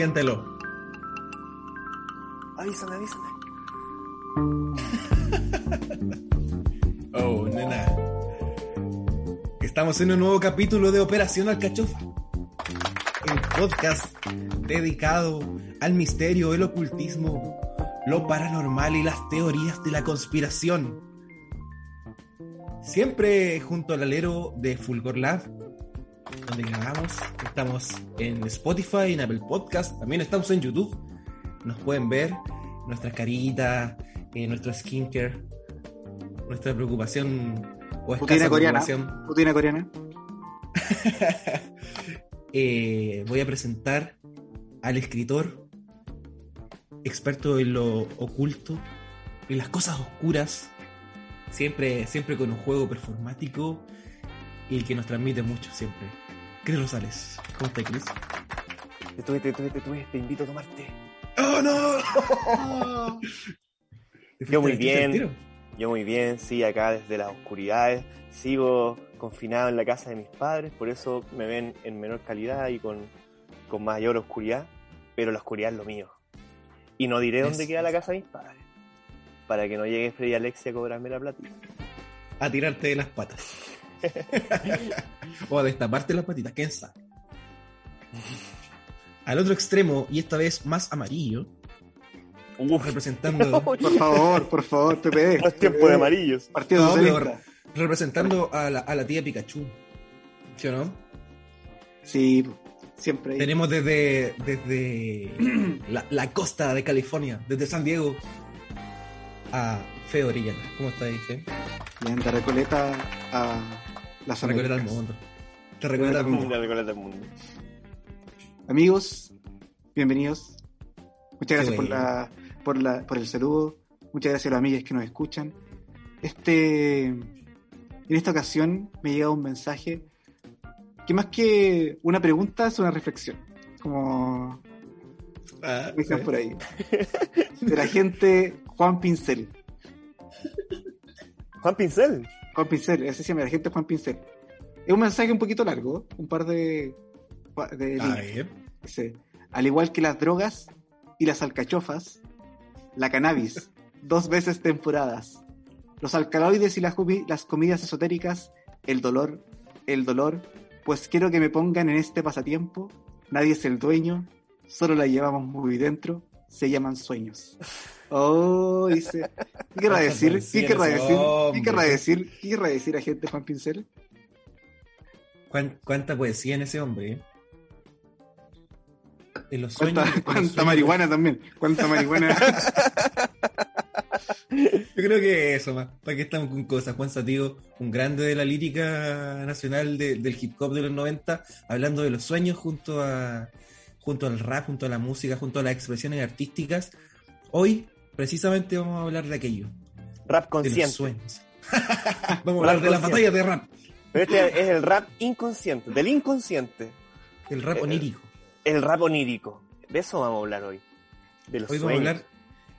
Siéntelo. Avísame, avísame. Oh, nena. Estamos en un nuevo capítulo de Operación Alcachofa. El podcast dedicado al misterio, el ocultismo, lo paranormal y las teorías de la conspiración. Siempre junto al alero de Fulgor Lab, donde grabamos. Estamos en Spotify, en Apple Podcast, también estamos en YouTube. Nos pueden ver nuestras caritas, eh, nuestro skincare, nuestra preocupación o escasa coreana. preocupación. Putina coreana. Eh, voy a presentar al escritor, experto en lo oculto, en las cosas oscuras, siempre, siempre con un juego performático y el que nos transmite mucho siempre. Cris Rosales, ¿cómo estás, Cris? Te tuve, te tuve, te tuve, te invito a tomarte. ¡Oh, no! ¿Te fuiste Yo muy bien. Yo muy bien, sí, acá desde las oscuridades. Sigo confinado en la casa de mis padres, por eso me ven en menor calidad y con, con mayor oscuridad. Pero la oscuridad es lo mío. Y no diré dónde queda la casa de mis padres. Para que no llegue Freddy Alexia a cobrarme la platita. A tirarte de las patas. o a destaparte las patitas, quién sabe. Al otro extremo, y esta vez más amarillo, Uf, representando, Por favor, por favor, PPD. no es tiempo de amarillos. Partido No, pero- representando a la, a la tía Pikachu. ¿Sí o no? Sí, siempre. Tenemos desde, desde la, la costa de California, desde San Diego, a Feo Orellana. ¿Cómo está ahí, Fe? Y anda Recoleta a las Te recuerda al mundo. Te recuerda al mundo. La recoleta del mundo. Amigos, bienvenidos. Muchas gracias por, la, por, la, por el saludo. Muchas gracias a los amigos que nos escuchan. Este, en esta ocasión me llega un mensaje que más que una pregunta es una reflexión. Como Ah, dicen por ahí. De la gente Juan Pincel. Juan Pincel. Juan Pincel, ese se llama la gente Juan Pincel. Es un mensaje un poquito largo, un par de, de a líneas. ver. Dice, al igual que las drogas y las alcachofas, la cannabis, dos veces temporadas, los alcaloides y las comidas esotéricas, el dolor, el dolor, pues quiero que me pongan en este pasatiempo, nadie es el dueño, solo la llevamos muy dentro, se llaman sueños. Oh, dice, ¿qué querrá decir? ¿Qué querrá decir? ¿Qué querrá decir? ¿Qué querrá decir a gente Juan Pincel? ¿Cuán- ¿Cuánta poesía en ese hombre? eh? En los sueños. ¿Cuánta, marihuana también? ¿Cuánta marihuana? Yo creo que eso, más. ¿Para qué estamos con cosas? Juan Sativo, un grande de la lírica nacional de- del hip hop de los 90, hablando de los sueños junto a junto al rap, junto a la música, junto a las expresiones artísticas. Hoy, precisamente, vamos a hablar de aquello, Rap de los consciente. sueños. vamos a hablar de las consciente. batallas de rap, Pero este es el rap inconsciente, del inconsciente. el rap Eh, onírico. El rap onírico. De eso vamos a hablar hoy. De los Hoy vamos a hablar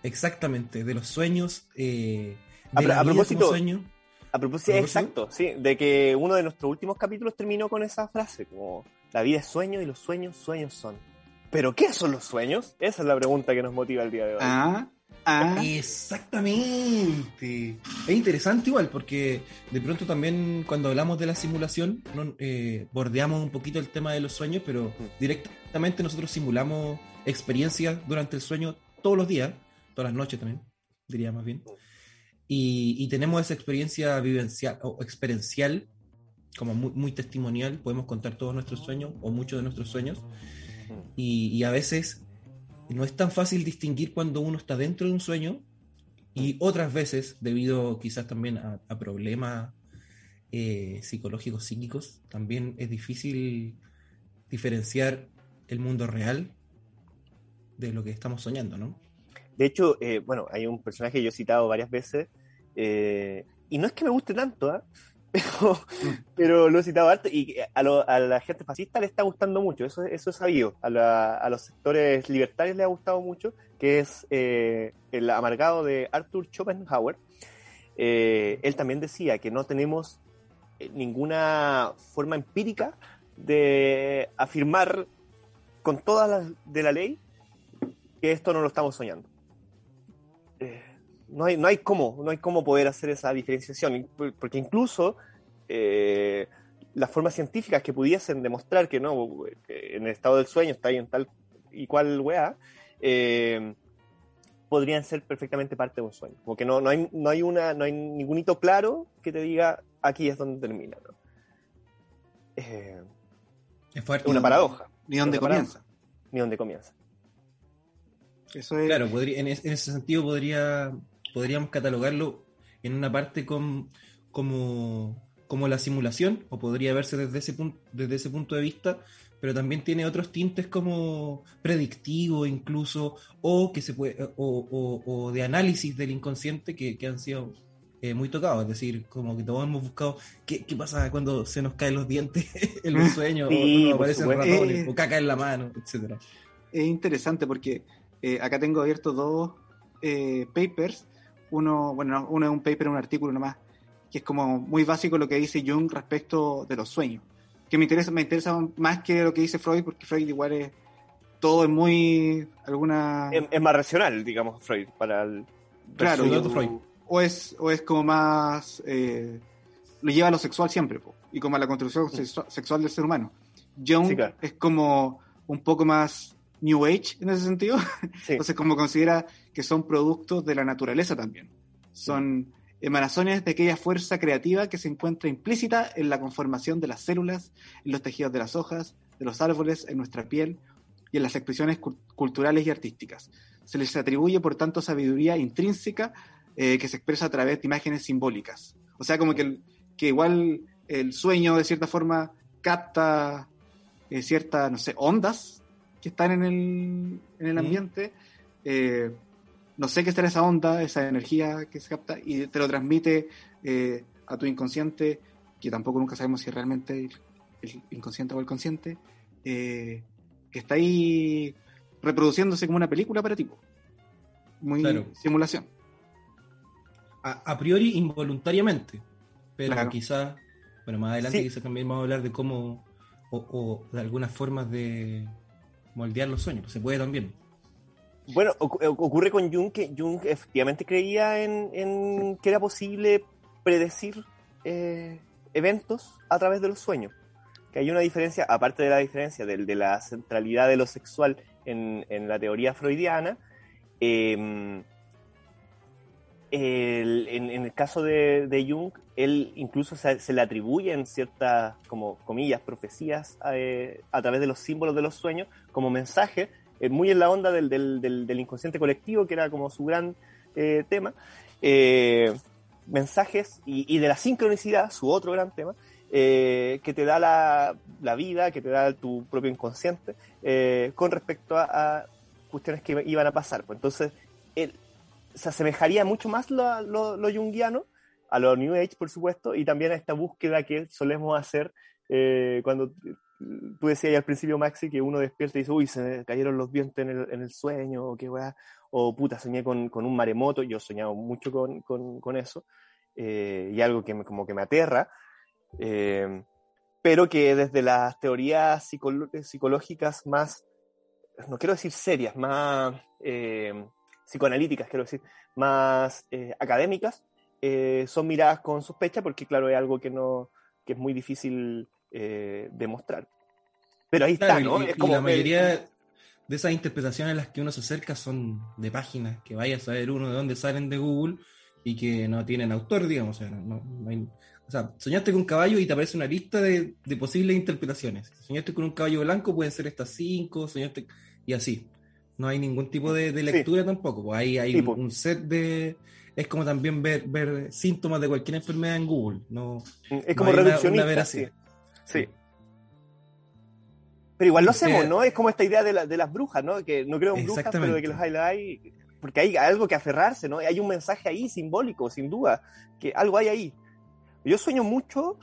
exactamente de los sueños, eh, A de pro- la a vida propósito- como sueño. A ¿A propósito? exacto, sí, de que uno de nuestros últimos capítulos terminó con esa frase, como la vida es sueño y los sueños, sueños son. ¿Pero qué son los sueños? Esa es la pregunta que nos motiva el día de hoy. Ah, ah. Exactamente. Es interesante igual porque de pronto también cuando hablamos de la simulación no, eh, bordeamos un poquito el tema de los sueños, pero directamente nosotros simulamos experiencias durante el sueño todos los días. todas las noches también, diría más bien. Y, y tenemos esa experiencia vivencial o experiencial, como muy, muy testimonial, podemos contar todos nuestros sueños o muchos de nuestros sueños. Y, y a veces no es tan fácil distinguir cuando uno está dentro de un sueño y otras veces, debido quizás también a, problemas eh, psicológicos, psíquicos, también es difícil diferenciar el mundo real de lo que estamos soñando, ¿no? De hecho, eh, bueno, hay un personaje que yo he citado varias veces, eh, y no es que me guste tanto, ¿ah? Pero, pero lo he citado harto, y a, lo- a la gente fascista le está gustando mucho, eso, eso es sabido, a, la- a los sectores libertarios le ha gustado mucho, que es eh, el amargado de Arthur Schopenhauer. Eh, él también decía que no tenemos eh, ninguna forma empírica de afirmar con todas las de la ley que esto no lo estamos soñando. No, hay, no, hay cómo, no hay cómo poder hacer esa diferenciación, porque incluso eh, las formas científicas que pudiesen demostrar que no, que en el estado del sueño está ahí en tal y cual weá, eh, podrían ser perfectamente parte de un sueño. Como que no, no, hay, no, hay una, no hay ningún hito claro que te diga aquí es donde termina. ¿no? Eh, Es fuerte. una paradoja, Ni paradoja. comienza. ni dónde comienza. Eso es. Claro, podría, en, es- en ese sentido podría, podríamos catalogarlo en una parte com- como, como la simulación, o podría verse desde ese, punto, desde ese punto de vista, pero también tiene otros tintes como predictivo incluso, o que se puede, o, o- o de análisis del inconsciente que, que han sido eh, muy tocados, es decir, como que todos hemos buscado qué, qué pasa cuando se nos caen los dientes en los sueños, Sí, o aparecen ratones, Eh. o caca en la mano, etcétera. es interesante porque eh, acá tengo abiertos dos eh, papers. Uno, bueno, no, uno es un paper, un artículo nomás, que es como muy básico lo que dice Jung respecto de los sueños. Que me interesa, me interesa más que lo que dice Freud, porque Freud igual es todo es muy alguna Es, es más racional, digamos, Freud, para el... claro Freud, y- otro Freud. o es o es como más eh, lo lleva a lo sexual siempre po, y como a la construcción sexu- sexual del ser humano. Jung Sí, claro. es como un poco más New Age en ese sentido. Sí. Entonces, como considera que son productos de la naturaleza también. Son emanaciones de aquella fuerza creativa que se encuentra implícita en la conformación de las células, en los tejidos de las hojas, de los árboles, en nuestra piel y en las expresiones cu- culturales y artísticas. Se les atribuye, por tanto, sabiduría intrínseca eh, que se expresa a través de imágenes simbólicas. O sea, como que, que igual el sueño, de cierta forma, capta eh, ciertas, no sé, ondas que están en el, en el Mm. ambiente. Eh, no sé qué será esa onda, esa energía que se capta, y te lo transmite eh, a tu inconsciente, que tampoco nunca sabemos si realmente el, el inconsciente o el consciente, eh, que está ahí reproduciéndose como una película para ti. Muy Claro. simulación. a, a priori involuntariamente, pero Claro. quizás, bueno, más adelante Sí. quizás también vamos a hablar de cómo, o, o de algunas formas de moldear los sueños, se puede también. Bueno, ocu- ocurre con Jung que Jung efectivamente creía en, en que era posible predecir eh, eventos a través de los sueños. Que hay una diferencia, aparte de la diferencia del- de, la centralidad de lo sexual en, en la teoría freudiana, eh, en, el caso de, Jung, él incluso se, se le atribuyen ciertas, como comillas, profecías eh, a través de los símbolos de los sueños como mensaje, eh, muy en la onda del, del- del- inconsciente colectivo, que era como su gran eh, tema, mensajes y, y de la sincronicidad, su otro gran tema, que te da la, la vida, que te da tu propio inconsciente, con respecto a, a cuestiones que iban a pasar. Pues entonces, él se asemejaría mucho más lo, lo, lo a lo New Age, por supuesto, y también a esta búsqueda que solemos hacer eh, cuando tú decías al principio, Maxi, que uno despierta y dice, uy, se me cayeron los dientes en el, en el sueño, o qué weá, o puta, soñé con, con un maremoto, yo he soñado mucho con, con, con eso, eh, y algo que me, como que me aterra, eh, pero que desde las teorías psicológicas más, no quiero decir serias, más eh, psicoanalíticas, quiero decir, más eh, académicas, eh, son miradas con sospecha porque, claro, es algo que, no, que es muy difícil eh, demostrar. Pero ahí Claro, está, ¿no? y, es y como la el- mayoría de esas interpretaciones a las que uno se acerca son de páginas que vaya a saber uno de dónde salen de Google y que no tienen autor, digamos. O sea, no, no hay- o sea, soñaste con un caballo y te aparece una lista de, de posibles interpretaciones. Soñaste con un caballo blanco, pueden ser estas cinco, soñaste y así. No hay ningún tipo de, de Sí. lectura tampoco. Pues ahí hay Sí, un, pues. un set de. Es como también ver, ver síntomas de cualquier enfermedad en Google. No, Es como hay una- reduccionista. una veracidad. sí. Sí. Pero igual lo hacemos, ¿no? Es como esta idea de, la- de las brujas, ¿no? Que no creo en brujas, pero de que los hay, los hay. Porque hay algo que aferrarse, ¿no? Hay un mensaje ahí simbólico, sin duda, que algo hay ahí. Yo sueño mucho,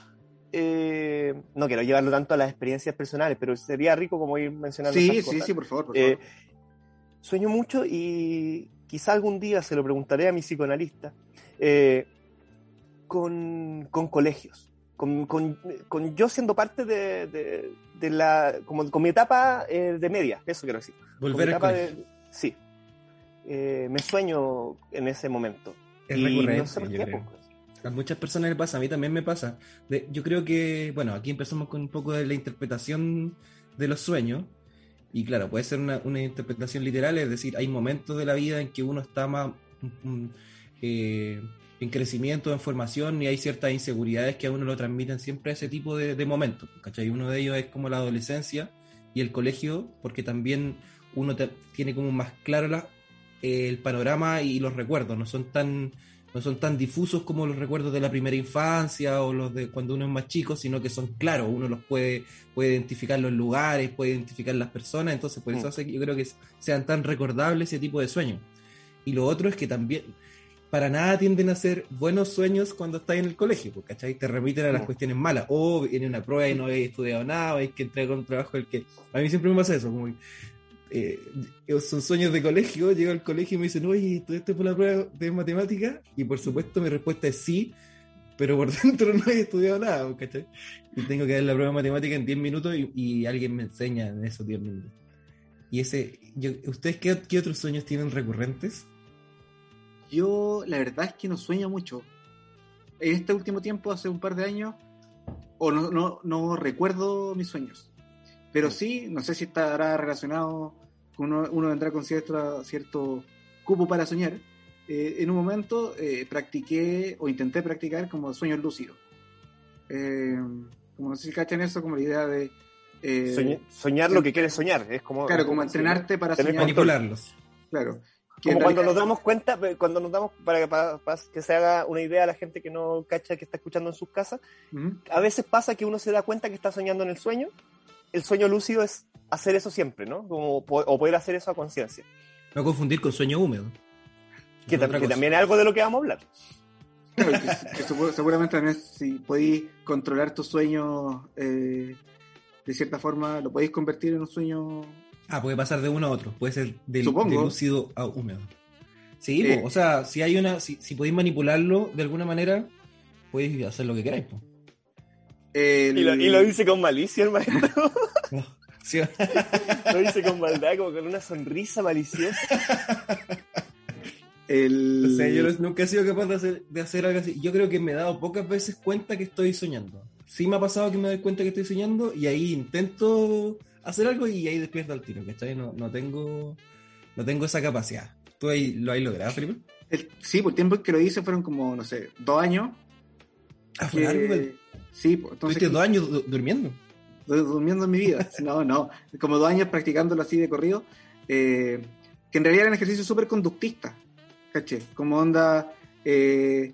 eh, no quiero llevarlo tanto a las experiencias personales, pero sería rico como ir mencionando Sí, esas sí, cosas. sí, por favor. Por Eh, favor. Sueño mucho y quizá algún día se lo preguntaré a mi psicoanalista eh, con, con colegios, con, con- con yo siendo parte de, de- de la, como con mi etapa eh, de media, eso quiero decir. Volver colegio. de- sí, Eh, me sueño en ese momento. Es y recurrente, no sé por qué, pues. A muchas personas les pasa, a mí también me pasa. Yo creo que, bueno, aquí empezamos con un poco de la interpretación de los sueños. Y claro, puede ser una, una interpretación literal, es decir, hay momentos de la vida en que uno está más mm, eh, en crecimiento, en formación, y hay ciertas inseguridades que a uno lo transmiten siempre a ese tipo de, momentos. ¿cachai? Uno de ellos es como la adolescencia y el colegio, porque también uno tiene como más claro la- el panorama y los recuerdos, no son tan no son tan difusos como los recuerdos de la primera infancia o los de cuando uno es más chico, sino que son claros, uno los puede, puede identificar los lugares, puede identificar las personas, entonces por eso Mm. hace que yo creo que sean tan recordables ese tipo de sueños. Y lo otro es que también para nada tienden a ser buenos sueños cuando estás en el colegio, ¿cachai? Te remiten a las Mm. cuestiones malas, o viene una prueba y no habéis estudiado nada, o hay que entregar un trabajo el que... A mí siempre me pasa eso, como eh, son sueños de colegio, llego al colegio y me dicen, oye, ¿estudiaste por la prueba de matemática? Y por supuesto mi respuesta es sí, pero por dentro no he estudiado nada, ¿cachai? Y tengo que dar la prueba de matemática en 10 minutos y, alguien me enseña en esos 10 minutos. Y ese, ¿ustedes qué, qué otros sueños tienen recurrentes? Yo, la verdad es que no sueño mucho. En este último tiempo, hace un par de años, o no, no, no recuerdo mis sueños. Pero sí, no sé si estará relacionado con uno, uno vendrá con cierto, cierto cupo para soñar. Eh, en un momento eh, practiqué o intenté practicar como sueños lúcidos. Eh, como no sé si cachan eso, como la idea de. eh, Soñar, soñar lo que quieres soñar. Es como, claro, como entrenarte para Tener soñar. control. Manipularlos. Claro. Que Como cuando realidad- nos damos cuenta, eh, cuando nos damos, para, para- para que se haga una idea a la gente que no cacha, que está escuchando en sus casas, Ujú. a veces pasa que uno se da cuenta que está soñando en el sueño. El sueño lúcido es hacer eso siempre, ¿no? Como, po- o poder hacer eso a conciencia. No confundir con sueño húmedo. Que, Es tam- otra que cosa. también es algo de lo que vamos a hablar. Claro, que, seguramente también si podéis controlar tus sueños eh, de cierta forma, lo podéis convertir en un sueño. Ah, puede pasar de uno a otro. Puede ser del, de lúcido a húmedo. Sí, Eh. o sea, si hay una, si, si podéis manipularlo de alguna manera, podéis hacer lo que queráis. po. El- Y lo, y lo dice con malicia el maestro. No, sí, lo dice con maldad, como con una sonrisa maliciosa. el- o sea, yo no- nunca he sido capaz de hacer, de hacer algo así. Yo creo que me he dado pocas veces cuenta que estoy soñando. Sí me ha pasado que me doy cuenta que estoy soñando y ahí intento hacer algo y ahí despierto al tiro, ¿cachai? No, no tengo no tengo esa capacidad. ¿Tú ahí lo has logrado, Felipe? el- sí, por el tiempo que lo hice fueron como, no sé, dos años. Ah, fue que- sí, pues, entonces Estuviste dos años du- durmiendo. du- durmiendo en mi vida. No, no, como dos años practicándolo así de corrido, eh, que en realidad eran ejercicios súper conductistas, ¿caché? Como onda, eh,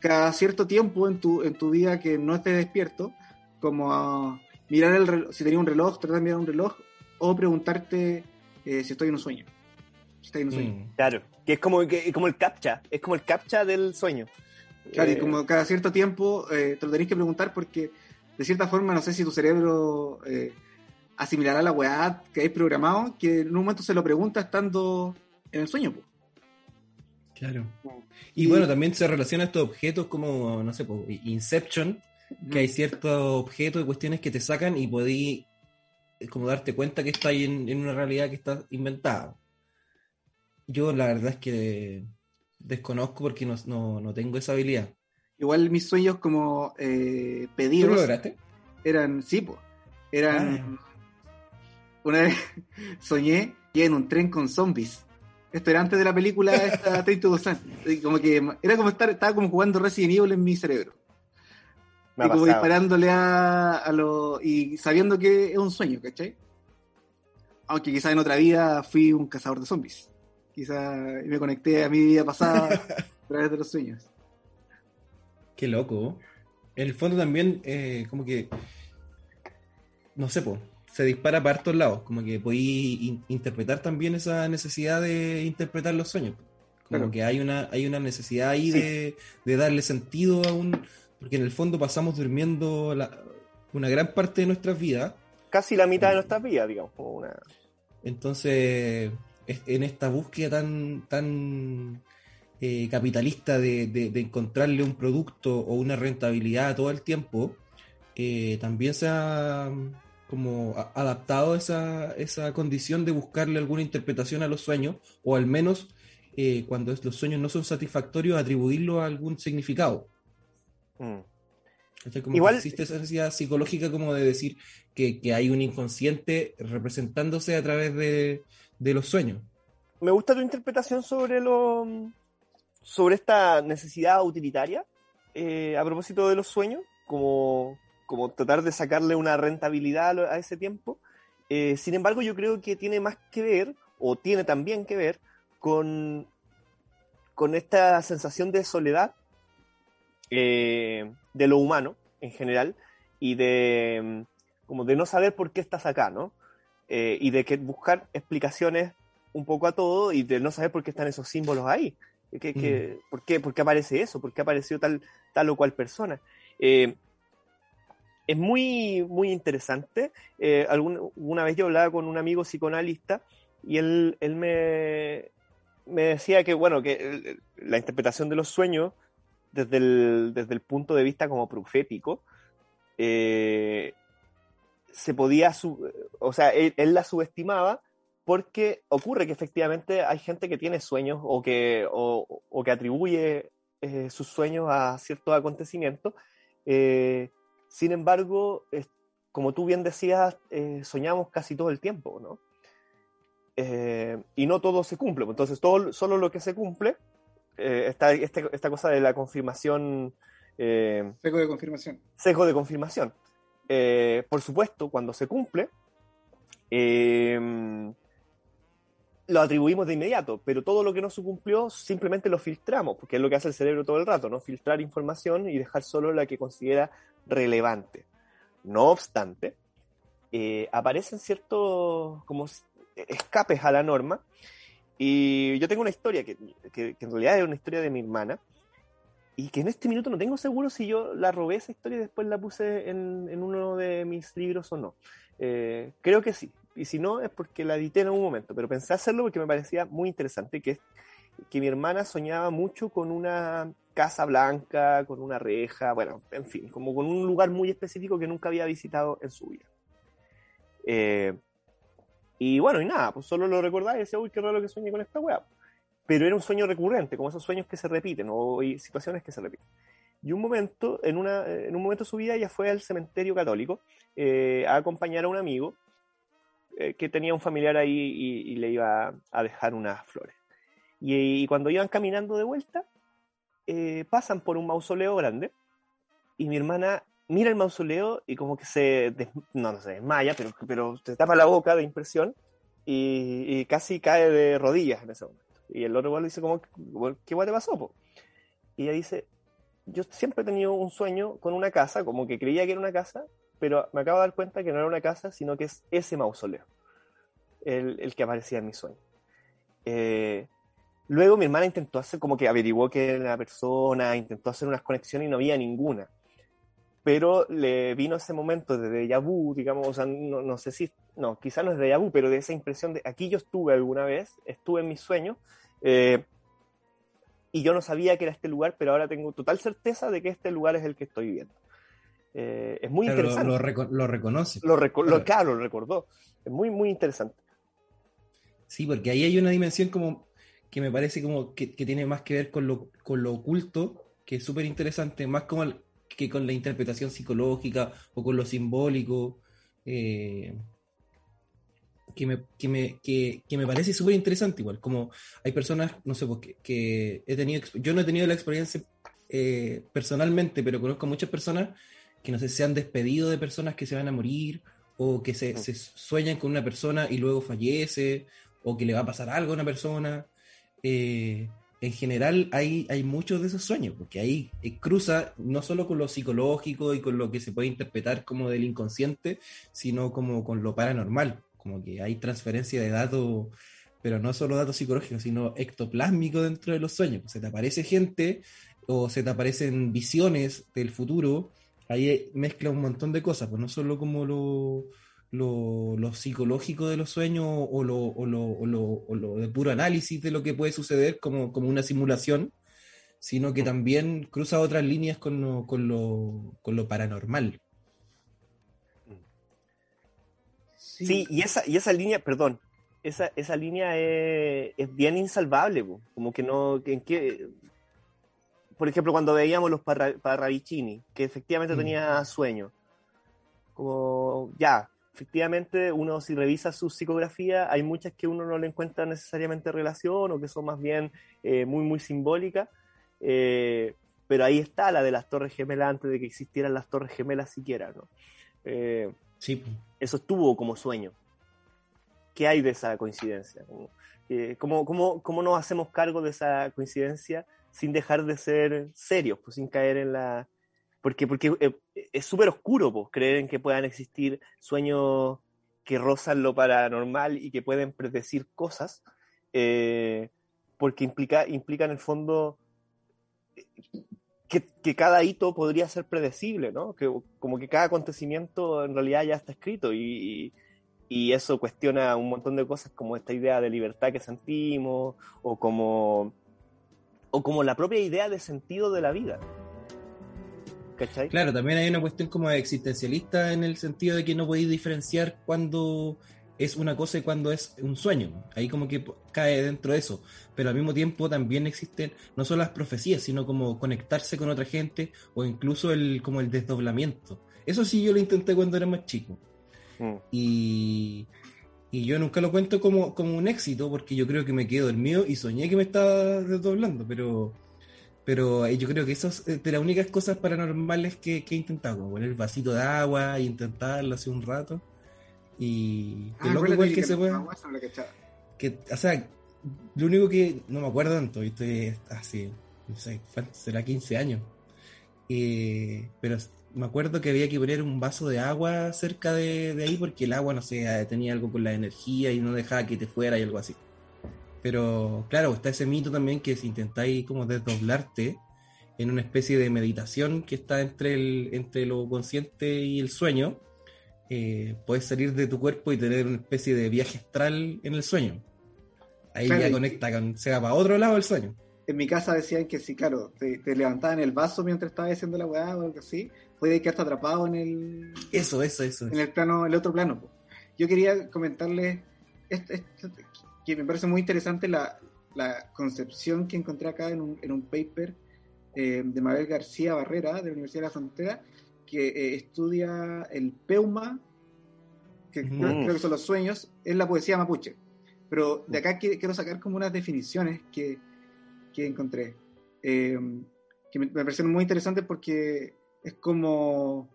cada cierto tiempo en tu, en tu vida que no estés despierto, como a mirar el reloj, si tenía un reloj, tratar de mirar un reloj, o preguntarte eh, si estoy en un sueño. Si estoy en un sueño. Mm. Claro, que es como, que, como el captcha, es como el captcha del sueño. Claro, y Eh, como cada cierto tiempo eh, te lo tenés que preguntar porque de cierta forma no sé si tu cerebro eh, asimilará la weá que hay programado, que en un momento se lo pregunta estando en el sueño. po. Claro. Y- Y bueno, también se relaciona estos objetos como, no sé, po, Inception, que hay ciertos objetos y cuestiones que te sacan y podí como darte cuenta que está ahí en, en una realidad que está inventada. Yo la verdad es que desconozco porque no, no, no tengo esa habilidad. Igual mis sueños como eh, ¿Tú pedidos lo lograste? eran, sí, po, eran una vez soñé que en un tren con zombies. Esto era antes de la película esta Train to Como que era como estar, estaba como jugando Resident Evil en mi cerebro. Me y como pasado. disparándole a, a los. y sabiendo que es un sueño, ¿cachai? Aunque quizás en otra vida fui un cazador de zombies. Quizás me conecté a mi vida pasada a través de los sueños. Qué loco. En el fondo también, eh, como que, no sé, po, se dispara para todos lados. Como que podéis in- interpretar también esa necesidad de interpretar los sueños. Como Claro. que hay una, hay una necesidad ahí Sí. de, de darle sentido a un... Porque en el fondo pasamos durmiendo la- una gran parte de nuestras vidas. Casi la mitad de nuestras vidas, digamos. una- Entonces, es- en esta búsqueda tan, tan eh, capitalista de, de- de encontrarle un producto o una rentabilidad todo el tiempo, eh, también se ha como a- adaptado esa, esa condición de buscarle alguna interpretación a los sueños, o al menos eh, cuando es- los sueños no son satisfactorios, atribuirlo a algún significado. Mm. Igual- que existe esa necesidad psicológica como de decir que, que hay un inconsciente representándose a través de, de los sueños. Me gusta tu interpretación sobre lo sobre esta necesidad utilitaria eh, a propósito de los sueños, como, como tratar de sacarle una rentabilidad a, ese tiempo. Eh, sin embargo, yo creo que tiene más que ver, o tiene también que ver, con, con esta sensación de soledad eh, de lo humano en general y de, como de no saber por qué estás acá, ¿no? Eh, y de que buscar explicaciones un poco a todo y de no saber por qué están esos símbolos ahí. ¿Qué, qué- por, qué, por qué aparece eso? ¿Por qué apareció tal, tal o cual persona? Eh, es muy, muy interesante. Eh, algún- una vez yo hablaba con un amigo psicoanalista y él, él me, me decía que, bueno, que la interpretación de los sueños desde el, desde el punto de vista como profético, eh, se podía, o sea, él, él la subestimaba porque ocurre que efectivamente hay gente que tiene sueños o que, o, o que atribuye eh, sus sueños a ciertos acontecimientos. Eh, sin embargo, como tú bien decías, eh, soñamos casi todo el tiempo, ¿no? Y no todo se cumple. Entonces, todo, solo lo que se cumple, está este- esta cosa de la confirmación, Seco de confirmación. sesgo de confirmación. Eh, por supuesto, cuando se cumple, eh, lo atribuimos de inmediato, pero todo lo que no se cumplió simplemente lo filtramos, porque es lo que hace el cerebro todo el rato, ¿no? Filtrar información y dejar solo la que considera relevante. No obstante, eh, aparecen ciertos como escapes a la norma, y yo tengo una historia que, que- que en realidad es una historia de mi hermana, y que en este minuto no tengo seguro si yo la robé esa historia y después la puse en, uno de mis libros o no. Eh, creo que sí. Y si no, es porque la edité en algún momento. Pero pensé hacerlo porque me parecía muy interesante, que que mi hermana soñaba mucho con una casa blanca, con una reja, bueno, en fin, como con un lugar muy específico que nunca había visitado en su vida. Eh, y bueno, y nada, pues solo lo recordaba y decía, uy, qué raro que sueñe con esta weá pero era un sueño recurrente, como esos sueños que se repiten o situaciones que se repiten. Y un momento, en, una, en un momento de su vida, ella fue al cementerio católico eh, a acompañar a un amigo eh, que tenía un familiar ahí y, y le iba a dejar unas flores. Y, y cuando iban caminando de vuelta, eh, pasan por un mausoleo grande y mi hermana mira el mausoleo y como que se, des- no, no se desmaya, pero, pero se tapa la boca de impresión y, y casi cae de rodillas en ese momento. Y el otro igual dice como, ¿qué guay te pasó? po?". Y ella dice, yo siempre he tenido un sueño con una casa, como que creía que era una casa, pero me acabo de dar cuenta que no era una casa, sino que es ese mausoleo, el, el que aparecía en mi sueño. Eh, luego mi hermana intentó hacer, como que averiguó que era la persona, intentó hacer unas conexiones y no había ninguna. Pero le vino ese momento de déjà vu, digamos, o sea, no, no sé si, no, quizás no es déjà vu, pero de esa impresión de aquí yo estuve alguna vez, estuve en mis sueños, eh, y yo no sabía que era este lugar, pero ahora tengo total certeza de que este lugar es el que estoy viviendo. Eh, es muy Claro, lo, interesante. lo reco- lo reconoce. Lo, reco- lo- claro, lo recordó. Es muy, muy interesante. Sí, porque ahí hay una dimensión como que me parece como que, que tiene más que ver con lo, con lo oculto, que es súper interesante, más como el- que con la interpretación psicológica o con lo simbólico. eh, que me, que me, que, que me parece súper interesante igual, como hay personas, no sé, porque que he tenido, yo no he tenido la experiencia eh, personalmente, pero conozco muchas personas que no sé, se han despedido de personas que se van a morir, o que se, se sueñan con una persona y luego fallece, o que le va a pasar algo a una persona. Eh, en general hay, hay muchos de esos sueños, porque ahí eh, cruza no solo con lo psicológico y con lo que se puede interpretar como del inconsciente, sino como con lo paranormal, como que hay transferencia de datos, pero no solo datos psicológicos, sino ectoplásmicos dentro de los sueños. Se te aparece gente o se te aparecen visiones del futuro, ahí eh, mezcla un montón de cosas, pues no solo como lo, lo, lo psicológico de los sueños o lo, o, lo, o, lo, o lo de puro análisis de lo que puede suceder como, como una simulación, sino que también cruza otras líneas con lo, con lo, con lo paranormal. Sí, y esa, y esa línea, perdón, esa, esa línea es, es bien insalvable, po. como que no, que, en que- por ejemplo, cuando veíamos los Parra- Parravicini, que efectivamente Mm. tenía sueño, como ya, efectivamente uno si revisa su psicografía, hay muchas que uno no le encuentra necesariamente relación o que son más bien eh, muy, muy simbólicas, eh, pero ahí está la de las torres gemelas antes de que existieran las torres gemelas siquiera, ¿no? Eh, Sí, eso estuvo como sueño. ¿Qué hay de esa coincidencia? ¿Cómo, eh, cómo, cómo- cómo nos hacemos cargo de esa coincidencia sin dejar de ser serios, pues, sin caer en la... Porque, porque eh, es súper oscuro pues, creer en que puedan existir sueños que rozan lo paranormal y que pueden predecir cosas, eh, porque implica, implica en el fondo eh, que, que cada hito podría ser predecible, ¿no? Que, como que cada acontecimiento en realidad ya está escrito y, y eso cuestiona un montón de cosas como esta idea de libertad que sentimos o como, o como la propia idea de sentido de la vida. ¿Cachai? Claro, también hay una cuestión como existencialista en el sentido de que no podéis diferenciar cuando es una cosa y cuando es un sueño. Ahí como que cae dentro de eso. Pero al mismo tiempo también existen no solo las profecías, sino como conectarse con otra gente o incluso el como el desdoblamiento. Eso sí yo lo intenté cuando era más chico. Mm. Y, y yo nunca lo cuento como, como un éxito porque yo creo que me quedé dormido y soñé que me estaba desdoblando, pero, pero eh, yo creo que eso es eh, de las únicas cosas paranormales que, que he intentado, como poner vasito de agua y intentarlo hace un rato. Y Ah, loco igual que que se puede. Que, o sea, lo único que no me acuerdo tanto, estoy así, no sé, será 15 años. Eh, pero me acuerdo que había que poner un vaso de agua cerca de, de ahí porque el agua, no sé, tenía algo con la energía y no dejaba que te fuera y algo así. Pero claro, está ese mito también que si intentáis como desdoblarte en una especie de meditación que está entre, el, entre lo consciente y el sueño, eh, puedes salir de tu cuerpo y tener una especie de viaje astral en el sueño. Ahí Claro, ya conecta con, se va para otro lado el sueño. En mi casa decían que si, claro, te, te levantaban el vaso mientras estabas haciendo la weá o algo así, puede quedarte atrapado en el, Eso, eso, eso. en el plano, el otro plano. po. Yo quería comentarles esto- esto- que me parece muy interesante la, la concepción que encontré acá en un, en un paper eh, de Mabel García Barrera de la Universidad de la Frontera que eh, estudia el peuma, que creo, que son los sueños, es la poesía mapuche. Pero de acá qui- quiero sacar como unas definiciones que, que encontré, eh, que me, me parecieron muy interesantes porque es como...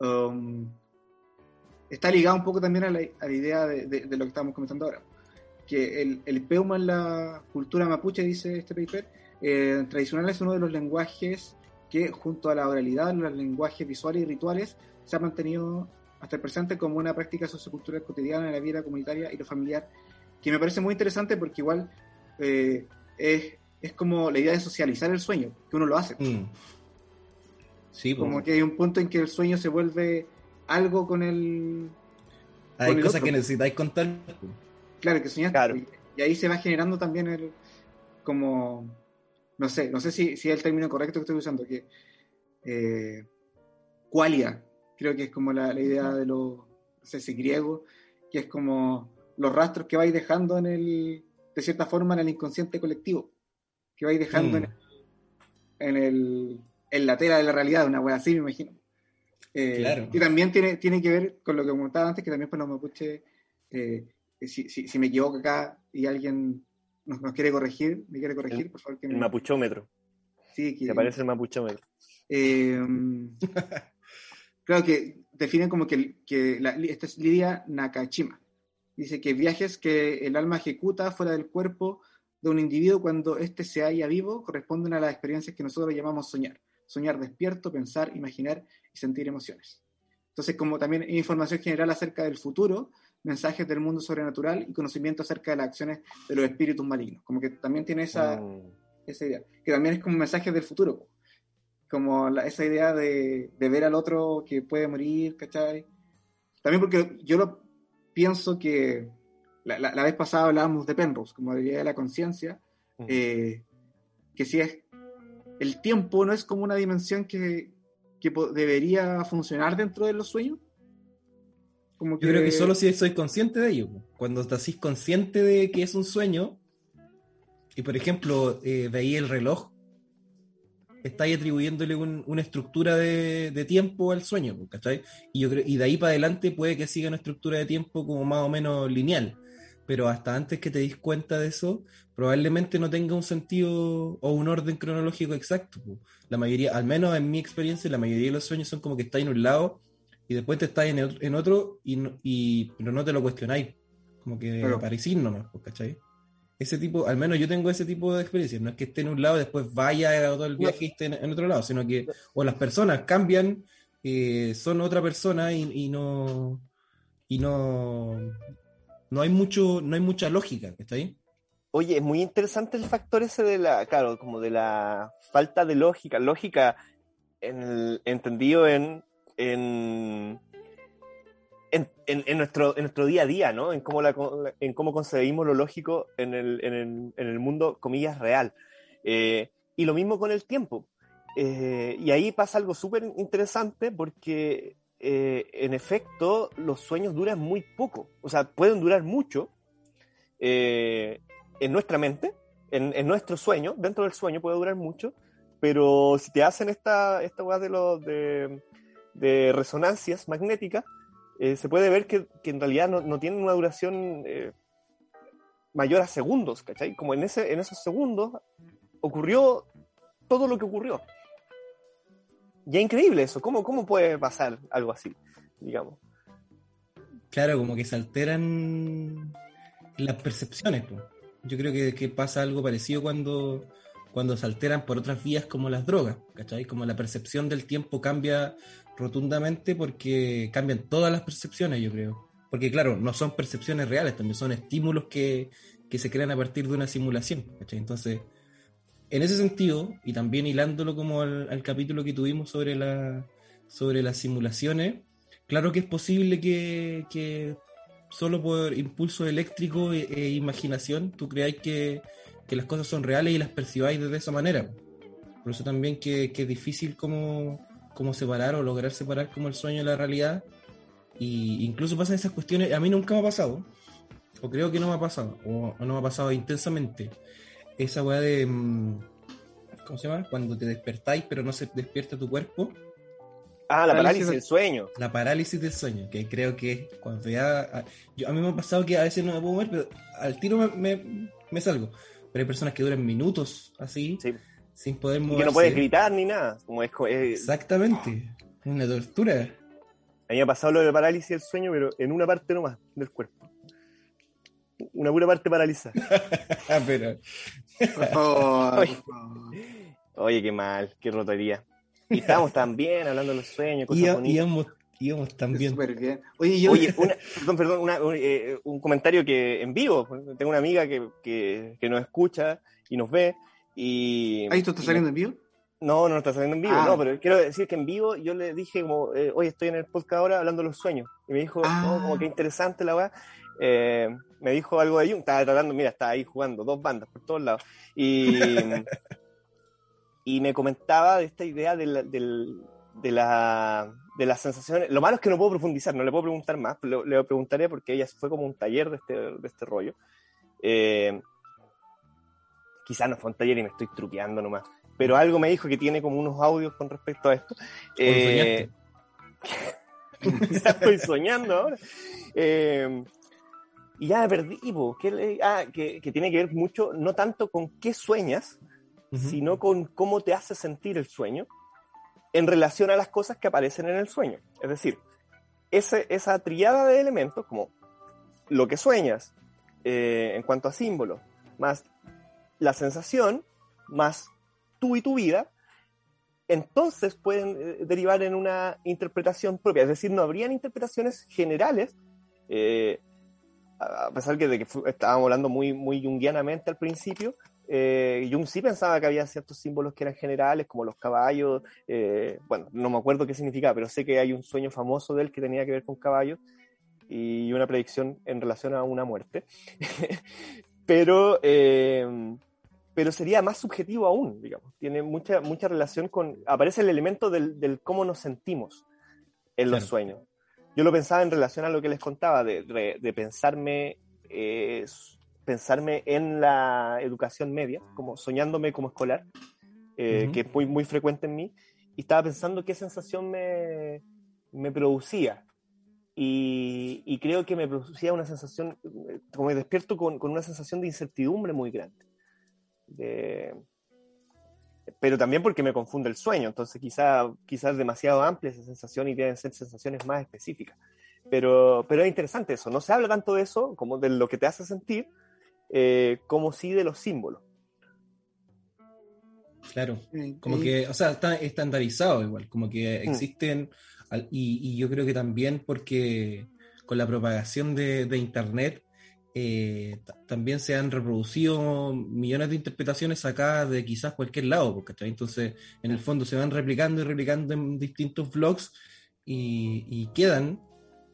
um, está ligado un poco también a la, a la idea de, de- de lo que estamos comentando ahora. Que el, el peuma en la cultura mapuche, dice este paper, eh, tradicional es uno de los lenguajes que, junto a la oralidad, los lenguajes visuales y rituales, se ha mantenido hasta el presente como una práctica sociocultural cotidiana en la vida comunitaria y lo familiar, que me parece muy interesante porque igual eh, es, es como la idea de socializar el sueño, que uno lo hace. Mm. Sí, Como que hay un punto en que el sueño se vuelve algo con el... hay con el cosas otro. que necesitáis contar. Claro, que soñaste. Claro. Y, y ahí se va generando también el... como... no sé, no sé si, si es el término correcto que estoy usando, que... Eh, qualia, creo que es como la, la idea de lo... no sé si griego, que es como los rastros que vais dejando en el... de cierta forma en el inconsciente colectivo, que vais dejando Mm. en, en el... en la tela de la realidad, una wea así, me imagino. Eh, Claro. Y también tiene, tiene que ver con lo que comentaba antes, que también para los mapuches eh, si, si, si me equivoco acá y alguien nos, nos quiere corregir, me quiere corregir, por favor que El me... mapuchómetro. Sí, que- Se aparece el mapuchómetro. Eh, creo que definen como que, que la- esta es Lidia Nakashima. Dice que viajes que el alma ejecuta fuera del cuerpo de un individuo cuando éste se halla vivo corresponden a las experiencias que nosotros llamamos soñar. Soñar despierto, pensar, imaginar y sentir emociones. Entonces, como también hay información general acerca del futuro, mensajes del mundo sobrenatural y conocimiento acerca de las acciones de los espíritus malignos. Como que también tiene esa, Mm. esa idea, que también es como un mensaje del futuro, como la- esa idea de, de ver al otro que puede morir, ¿cachai? También porque yo lo pienso que la, la- la vez pasada hablábamos de Penrose, como de la idea de la conciencia, Mm. eh, que si es el tiempo no es como una dimensión que, que debería funcionar dentro de los sueños. Como Yo creo que solo si soy consciente de ello. Cuando estás consciente de que es un sueño, y por ejemplo, eh, veía el reloj, estáis atribuyéndole un- una estructura de, de tiempo al sueño, ¿cachai? Y, yo creo, y de ahí para adelante puede que siga una estructura de tiempo como más o menos lineal. Pero hasta antes que te dis cuenta de eso, probablemente no tenga un sentido o un orden cronológico exacto. La mayoría, al menos en mi experiencia, la mayoría de los sueños son como que estáis en un lado y después te estáis en, otro- en otro y, no- y- pero no te lo cuestionáis. Como que Claro. aparecís nomás, pues, ¿cachai? Ese tipo, al menos yo tengo ese tipo de experiencia. No es que esté en un lado y después vaya a todo el viaje y esté en, en otro lado, sino que o las personas cambian, eh, son otra persona y, y no y no no hay mucho no hay mucha lógica, ¿cachai? Oye, es muy interesante el factor ese de la, claro, como de la falta de lógica, lógica en el- entendido en, en, en, en- nuestro, en nuestro día a día, ¿no? En cómo, la, en cómo concebimos lo lógico en el, en el, en el mundo, comillas, real. Eh, y lo mismo con el tiempo. Eh, y ahí pasa algo súper interesante porque, eh, en efecto, los sueños duran muy poco. O sea, pueden durar mucho, en nuestra mente, en, nuestro sueño, dentro del sueño puede durar mucho, pero si te hacen esta, esta de, los de, de resonancias magnéticas, eh, se puede ver que, que en realidad no, no tienen una duración eh, mayor a segundos, ¿cachai? Como en, ese, en esos segundos ocurrió todo lo que ocurrió. Y es increíble eso, ¿cómo, cómo puede pasar algo así, digamos? Claro, como que se alteran las percepciones. po. Yo creo que, que pasa algo parecido cuando, cuando se alteran por otras vías como las drogas, ¿cachai? Como la percepción del tiempo cambia rotundamente porque cambian todas las percepciones, yo creo. Porque claro, no son percepciones reales, también son estímulos que, que se crean a partir de una simulación. Entonces, en ese sentido, y también hilándolo como al, al capítulo que tuvimos sobre, la, sobre las simulaciones, claro que es posible que, que solo por impulso eléctrico e, e imaginación tú creáis que, que las cosas son reales y las percibáis de esa manera. Por eso también que, que es difícil como, como separar o lograr separar como el sueño de la realidad. Y incluso pasan esas cuestiones, a mí nunca me ha pasado, o creo que no me ha pasado, o, o no me ha pasado intensamente. Esa weá de. mm, ¿Cómo se llama? Cuando te despertáis pero no se despierta tu cuerpo. Ah, la Parálisis parálisis del- sueño. La parálisis del sueño, que creo que cuando ya... a- Yo, a mí me ha pasado que a veces no me puedo mover, pero al tiro me, me, me salgo. Pero hay personas que duran minutos así, Sí. Sin poder Y moverse. que no puedes gritar ni nada. Como es, es- Exactamente. Es una tortura. A mí me ha pasado lo de parálisis del sueño, pero en una parte nomás del cuerpo. Una pura parte paralizada. Ah, pero... Por favor, Oye. qué mal, qué rotería. Y estábamos también hablando de los sueños, cosas Íbamos, bonitas. íbamos, íbamos también. Súper bien. Oye, yo. Oye, una- perdón, perdón, una- un, eh, un comentario que en vivo. Tengo una amiga que, que, que nos escucha y nos ve. Y, ¿Ahí tú estás y- saliendo en vivo? No, no está saliendo en vivo, Ah. no, pero quiero decir que en vivo yo le dije como, eh, oye, estoy en el podcast ahora hablando de los sueños. Y me dijo, Ah. oh, como que interesante la weá. Eh, me dijo algo de Jung, estaba tratando, mira, estaba ahí jugando, dos bandas por todos lados. Y, y me comentaba de esta idea de la, de la, de las sensaciones. Lo malo es que no puedo profundizar, no le puedo preguntar más, le preguntaré porque ella fue como un taller de este, de este rollo. Eh, quizás no fue un taller y me estoy truqueando nomás, pero algo me dijo que tiene como unos audios con respecto a esto. Eh, quizás estoy soñando ahora. Eh, y ya perdí, ¿qué le- ah, que, que tiene que ver mucho, no tanto con qué sueñas, sino con cómo te hace sentir el sueño en relación a las cosas que aparecen en el sueño. Es decir, ese, esa triada de elementos, como lo que sueñas eh, en cuanto a símbolos, más la sensación, más tú y tu vida, entonces pueden eh, derivar en una interpretación propia. Es decir, no habrían interpretaciones generales, eh, a pesar de que estábamos hablando muy, muy junguianamente al principio, eh, Jung sí pensaba que había ciertos símbolos que eran generales, como los caballos, bueno, no me acuerdo qué significaba, pero sé que hay un sueño famoso de él que tenía que ver con caballos y una predicción en relación a una muerte. pero, pero sería más subjetivo aún, digamos. Tiene mucha, mucha relación con... Aparece el elemento del, del cómo nos sentimos en los Claro. sueños. Yo lo pensaba en relación a lo que les contaba, de, de- de pensarme, eh, pensarme en la educación media, como soñándome como escolar, eh, Ujú. que es muy, muy frecuente en mí, y estaba pensando qué sensación me, me producía. Y, y creo que me producía una sensación, eh, como me despierto con, con una sensación de incertidumbre muy grande. De- pero también porque me confunde el sueño, entonces quizá, quizás es demasiado amplia esa sensación y deben ser sensaciones más específicas. Pero, pero es interesante eso, no se habla tanto de eso como de lo que te hace sentir, eh, como sí de los símbolos. Claro. Como que, o sea, está estandarizado igual, como que Mm. existen, y, y yo creo que también porque con la propagación de, de Internet eh, ta- también se han reproducido millones de interpretaciones sacadas de quizás cualquier lado, porque entonces en el fondo se van replicando y replicando en distintos vlogs y, y quedan,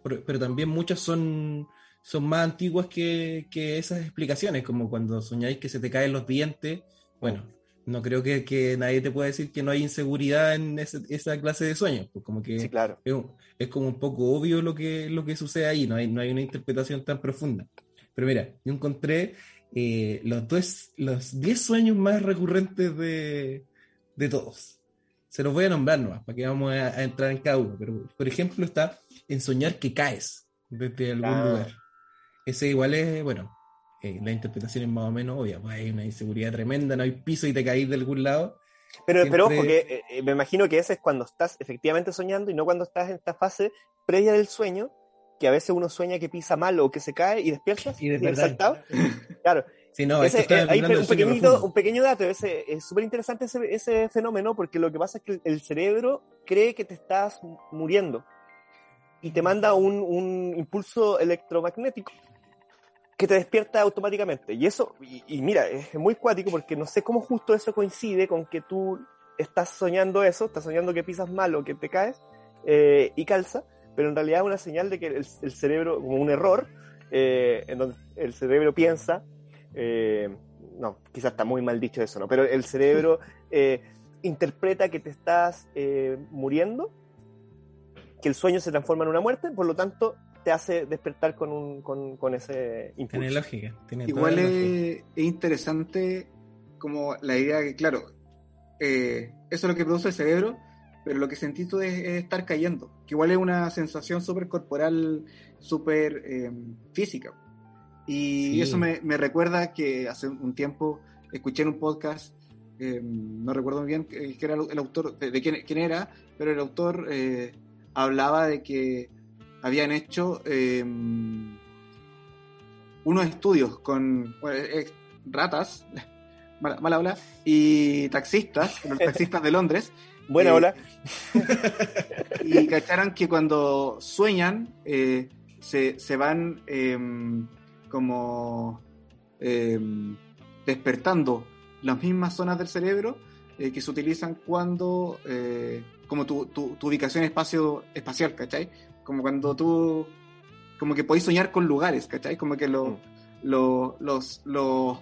pero, pero también muchas son, son más antiguas que, que esas explicaciones, como cuando soñáis que se te caen los dientes, bueno, no creo que, que nadie te pueda decir que no hay inseguridad en ese- esa clase de sueños, pues como que Sí, claro. es, es como un poco obvio lo que, lo que sucede ahí, no hay, no hay una interpretación tan profunda. Pero mira, yo encontré eh, los, dos, los 10 sueños más recurrentes de, de todos. Se los voy a nombrar nomás, para que vamos a, a entrar en cada uno. Pero, por ejemplo, está en soñar que caes desde algún Ah. lugar. Ese igual es, bueno, eh, la interpretación es más o menos obvia. Pues hay una inseguridad tremenda, no hay piso y te caís de algún lado. Pero, pero Siempre- ojo, que eh, eh, me imagino que ese es cuando estás efectivamente soñando y no cuando estás en esta fase previa del sueño, que a veces uno sueña que pisa mal o que se cae y despiertas Y de saltado. Claro, Sí, no, ese, eh, hablando un, pequeñito, un pequeño dato, ese, es súper interesante ese, ese fenómeno porque lo que pasa es que el, el cerebro cree que te estás muriendo y te manda un, un impulso electromagnético que te despierta automáticamente. Y eso, y, y mira, es muy cuático porque no sé cómo justo eso coincide con que tú estás soñando eso, estás soñando que pisas mal o que te caes eh, y calza, pero en realidad es una señal de que el, el cerebro, como un error, eh, en donde el cerebro piensa, eh, no, quizás está muy mal dicho eso, ¿no? Pero el cerebro eh, interpreta que te estás eh, muriendo, que el sueño se transforma en una muerte, por lo tanto te hace despertar con, un, con, con ese Tiene impulso. lógica. Tiene Igual toda la lógica. es, es interesante como la idea que, claro, eh, eso es lo que produce el cerebro, pero lo que sentís tú es, es estar cayendo, que igual es una sensación súper corporal, súper eh, física. Y Sí. eso me, me recuerda que hace un tiempo escuché en un podcast, eh, no recuerdo muy bien eh, qué era el autor, de, de quién, quién era, pero el autor eh, hablaba de que habían hecho eh, unos estudios con bueno, eh, ratas, mala, mala habla, y taxistas, los taxistas de Londres, Buena Eh, ola. y cacharon que cuando sueñan eh, se, se van em, como em, despertando las mismas zonas del cerebro eh, que se utilizan cuando eh, como tu, tu, tu ubicación espacio espacial, ¿cachai? Como cuando tú como que podéis soñar con lugares, ¿cachai? Como que lo- Mm. lo- los, los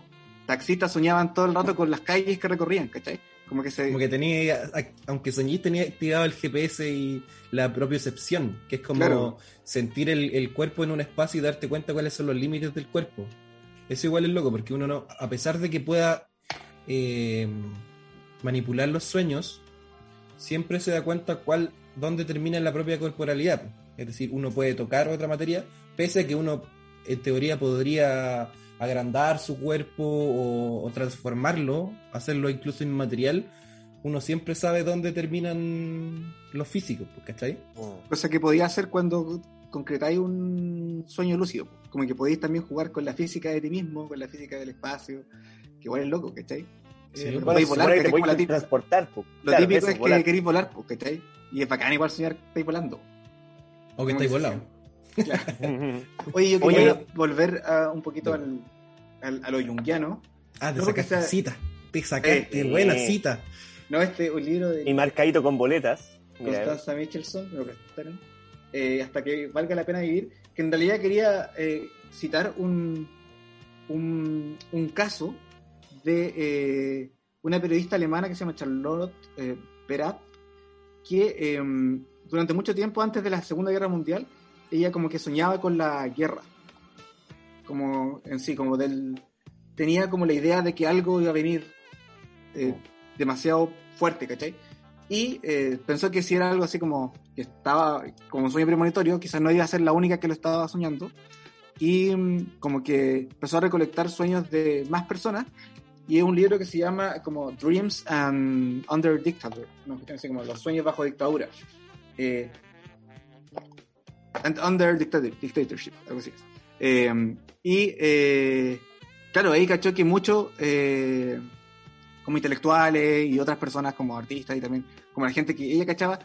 taxistas soñaban todo el rato con las calles que recorrían, ¿cachai? Como que se... Como que tenía, aunque soñé, tenía activado el GPS y la propiocepción, que es como Claro. sentir el, el cuerpo en un espacio y darte cuenta cuáles son los límites del cuerpo. Eso igual es loco, porque uno no, a pesar de que pueda eh, manipular los sueños, siempre se da cuenta cuál, dónde termina la propia corporalidad. Es decir, uno puede tocar otra materia, pese a que uno en teoría podría agrandar su cuerpo o, o transformarlo, hacerlo incluso inmaterial, uno siempre sabe dónde terminan los físicos, pues, ¿cachai? Mm. Cosa que podía hacer cuando concretáis un sueño lúcido. po. Como que podéis también jugar con la física de ti mismo, con la física del espacio, que igual es loco, ¿cachai? Sí, Eh, bueno, volar, que te la transportar. po. Lo Claro, típico eso, es que volar. queréis volar, pues, ¿cachai? Y es bacán igual soñar que estáis volando. O que estáis que- Oye, yo Oye, quería volver a, un poquito al, al- a lo junguiano. Ah, te No, sacaste sea- cita. Te sacaste Eh, buena eh. cita. No, este un libro de Y marcadito con boletas. Constanza Michelson, me lo prestaron, eh, hasta que valga la pena vivir, que en realidad quería eh, citar un, un, un caso de eh, una periodista alemana que se llama Charlotte eh, Perat, que eh, durante mucho tiempo antes de la Segunda Guerra Mundial, ella como que soñaba con la guerra, como en sí, como del... tenía como la idea de que algo iba a venir eh, demasiado fuerte, ¿cachai? Y eh, pensó que si era algo así como que estaba como un sueño premonitorio, quizás no iba a ser la única que lo estaba soñando. Y mm, como que empezó a recolectar sueños de más personas. Y es un libro que se llama como Dreams and Under Dictator, los sueños bajo dictadura. Eh, and Under dictator- Dictatorship, algo así. es. Eh, y eh, claro, ahí cachó que muchos eh, como intelectuales y otras personas como artistas y también como la gente que ella cachaba,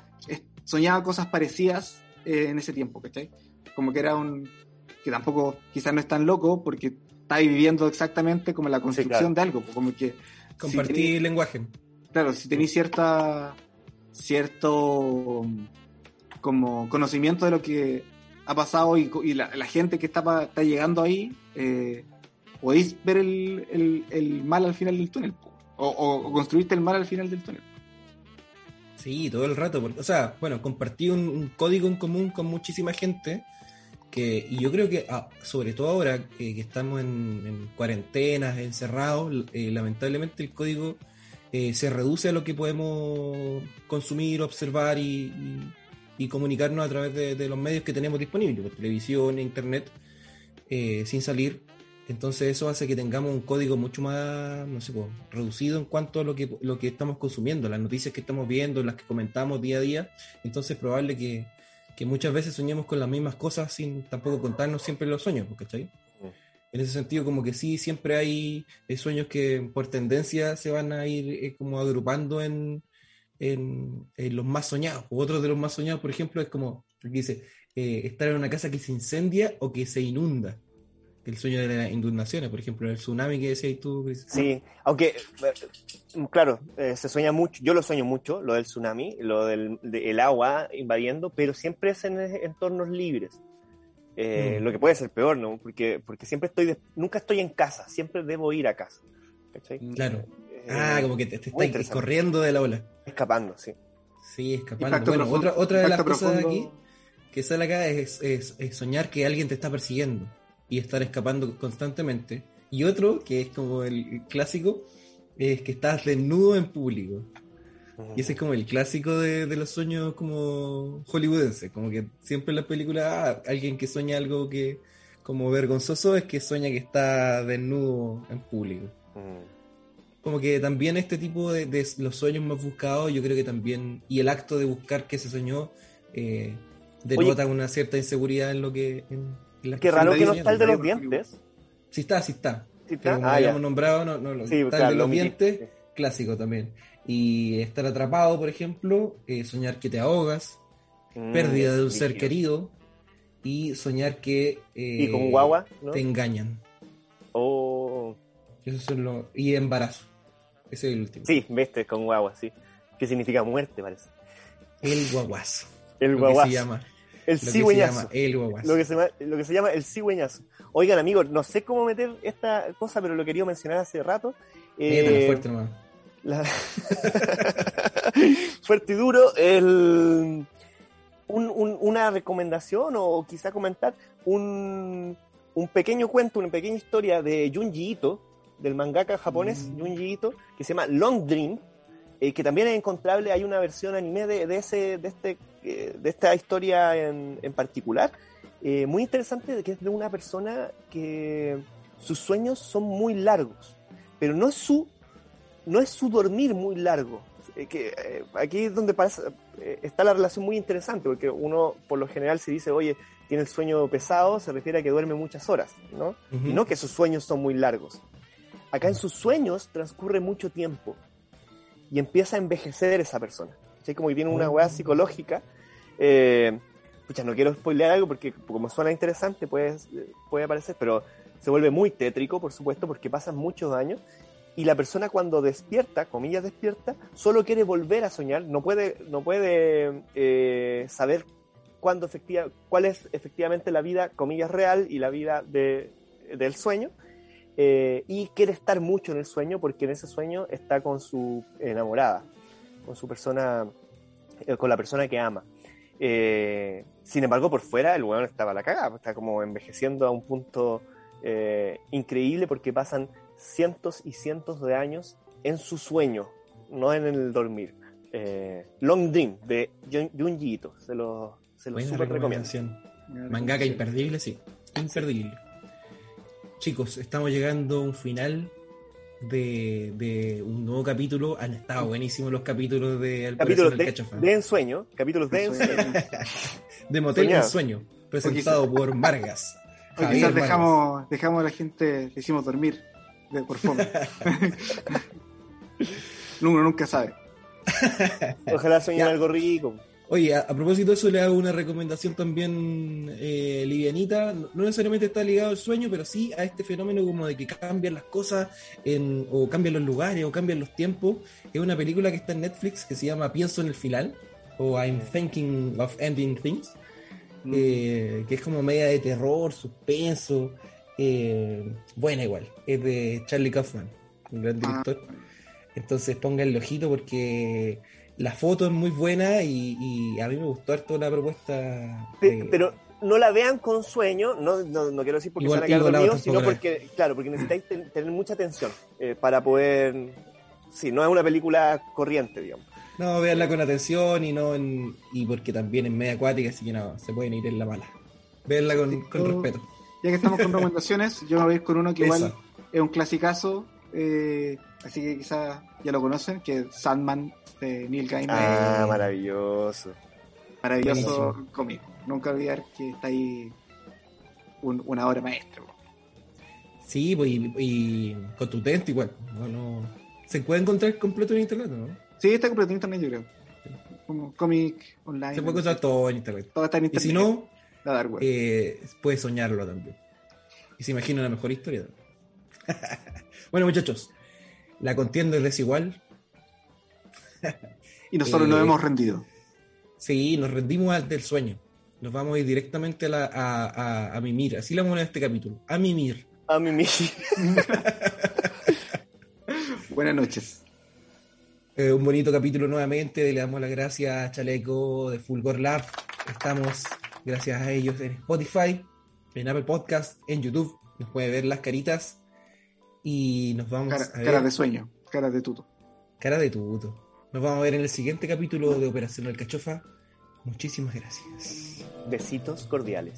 soñaba cosas parecidas eh, en ese tiempo, ¿cachai? Como que era un... que tampoco quizás no es tan loco porque está viviendo exactamente como la construcción claro. de algo, como que... si Compartir tení- lenguaje. claro, si tenéis cierta cierto como conocimiento de lo que ha pasado y, la, gente que está, pa- está llegando ahí, eh, podéis ver el, el- mal al final del túnel. O, o- construiste el mal al final del túnel. Sí, todo el rato. o sea, bueno, compartí un, código en común con muchísima gente. Que, y yo creo que, ah, sobre todo ahora que estamos en, en cuarentenas, encerrados, eh, lamentablemente el código eh, se reduce a lo que podemos consumir, observar y- y comunicarnos a través de, de los medios que tenemos disponibles, pues, televisión, internet, eh, sin salir. Entonces eso hace que tengamos un código mucho más, no sé, pues, reducido en cuanto a lo que, lo que estamos consumiendo, las noticias que estamos viendo, las que comentamos día a día. Entonces es probable que, que muchas veces soñemos con las mismas cosas sin tampoco contarnos siempre los sueños, pues, ¿cachai? Mm. En ese sentido, como que sí, siempre hay eh, sueños que por tendencia se van a ir eh, como agrupando en, en, en los más soñados. O otro de los más soñados, por ejemplo, es como, aquí dice, eh, estar en una casa que se incendia o que se inunda. El sueño de las inundaciones, por ejemplo, el tsunami que decías tú, Chris. Sí, aunque, eh, claro, eh, se sueña mucho, yo lo sueño mucho, lo del tsunami, lo del de- el agua invadiendo, pero siempre es en entornos libres. Eh, Mm. Lo que puede ser peor, ¿no? Porque, porque siempre estoy, de- nunca estoy en casa, siempre debo ir a casa. ¿Cachai? Claro. Eh, Ah, como que te, te corriendo de la ola. Escapando, sí. Sí, escapando. Impacto Bueno, profundo- otra, otra de las cosas de aquí que sale acá es, es- es soñar que alguien te está persiguiendo y estar escapando constantemente. Y otro, que es como el clásico, es que estás desnudo en público. Y ese es como el clásico de, de los sueños como hollywoodenses, como que siempre en las películas ah, alguien que sueña algo que como vergonzoso es que sueña que está desnudo en público. Mm. Como que también este tipo de, de los sueños más buscados, yo creo que también, y el acto de buscar que se soñó, eh, denota una cierta inseguridad en lo que... En, en las Qué raro que no está el de los dientes. Sí está, sí está. Sí está. Pero como Ah, ya. habíamos nombrado, no, no, no. Sí, está claro, el de lo los dientes, clásico también. Y estar atrapado, por ejemplo, eh, soñar que te ahogas, Mm, pérdida de un ser querido y soñar que eh, Y con guagua, ¿no? te engañan. Oh, Eso son los... Y embarazo. Ese es el último. sí, viste, con guagua, sí. Que significa muerte, parece. El guaguazo. El lo que guaguazo. se llama. el cigüeñazo. el guaguazo. Lo que, se llama, lo que se llama el cigüeñazo. Oigan, amigos, no sé cómo meter esta cosa, pero lo quería mencionar hace rato. Eh, fuerte nomás. la- fuerte y duro. El... un- un- una recomendación o quizá comentar un, un pequeño cuento, una pequeña historia de Junji Ito, del mangaka japonés Mm. Junji Ito, que se llama Long Dream, eh, que también es encontrable, hay una versión anime de, de ese, de, este, eh, de esta historia en, en particular, eh, muy interesante, que es de una persona que sus sueños son muy largos, pero no es su, no es su dormir muy largo. Eh, que, aquí es donde pasa, está la relación muy interesante, porque uno por lo general se dice, oye, tiene el sueño pesado, se refiere a que duerme muchas horas, ¿no? Y no que sus sueños son muy largos. Acá en sus sueños transcurre mucho tiempo y empieza a envejecer esa persona. ¿sí? Como que tiene una weá psicológica. Eh, pucha, no quiero spoilear algo porque como suena interesante puede, puede parecer, pero se vuelve muy tétrico, por supuesto, porque pasan muchos años y la persona cuando despierta, comillas despierta, solo quiere volver a soñar, no puede, no puede eh, saber cuándo efectiva, cuál es efectivamente la vida, comillas, real y la vida de, del sueño. Eh, y quiere estar mucho en el sueño porque en ese sueño está con su enamorada, con su persona, eh, con la persona que ama. Eh, sin embargo, por fuera el weón estaba a la cagada, está como envejeciendo a un punto eh, increíble porque pasan cientos y cientos de años en su sueño, no en el dormir. Eh, Long Dream de Jun- Junji Ito, se lo, se lo súper recomiendo. recomendación. Mangaka imperdible, sí. Imperdible. Chicos, estamos llegando a un final de, de un nuevo capítulo. Han estado buenísimos los capítulos de Al Capítulos de, el de ensueño, capítulos de ensueño. De Motel Soñado. en Sueño, presentado por Vargas. O quizás Vargas. dejamos, dejamos a la gente, le hicimos dormir de, por fome. Uno nunca sabe. Ojalá sueñen algo rico. Oye, a, a propósito de eso, le hago una recomendación también eh, livianita. No no necesariamente está ligado al sueño, pero sí a este fenómeno como de que cambian las cosas en, o cambian los lugares o cambian los tiempos. Es una película que está en Netflix que se llama Pienso en el final o I'm Thinking of Ending Things, Mm. eh, que es como media de terror, suspenso. eh, buena igual. Es de Charlie Kaufman, un gran Ah. director. Entonces pongan el ojito porque la foto es muy buena y, y a mí me gustó harto la propuesta. De- Pero no la vean con sueño, no, no, no quiero decir porque Igual- se van a quedar dormidos, sino porque, claro, porque necesitáis ten- tener mucha atención eh, para poder... Sí, no es una película corriente, digamos. No, veanla con atención y no en, y porque también es media acuática, así que no, se pueden ir en la mala. Veanla con, con respeto. Ya que estamos con recomendaciones, yo me voy a ir con uno que Esa. igual es un clasicazo, eh, así que quizás ya lo conocen, que es Sandman de Neil Gaiman. Ah, Eh, maravilloso. Maravilloso buenísimo. cómic. Nunca olvidar que está ahí un- una obra maestra. Sí, pues y, y contundente igual. No, no- se puede encontrar completo en internet, ¿no? Sí, está completo en internet, yo creo. Como cómic online. Se puede encontrar todo en internet. Todo está en Y internet. si no, la dark web. eh, puede soñarlo también. Y se imagina una mejor historia. también. bueno, muchachos, la contienda es desigual. y nosotros nos eh, hemos rendido. Sí, nos rendimos al del sueño. Nos vamos a ir directamente a, la- a, a- a mimir. Así le vamos a este capítulo. A mimir. A mismo. Buenas noches. Eh, un bonito capítulo nuevamente. Le damos las gracias a Chaleco de Fulgor Lab. Estamos, gracias a ellos, en Spotify, en Apple Podcast, en YouTube. Nos puede ver las caritas. Y nos vamos Cara, a ver. caras de sueño, caras de tuto. Cara de tuto. Nos vamos a ver en el siguiente capítulo de Operación Alcachofa. Muchísimas gracias. Besitos cordiales.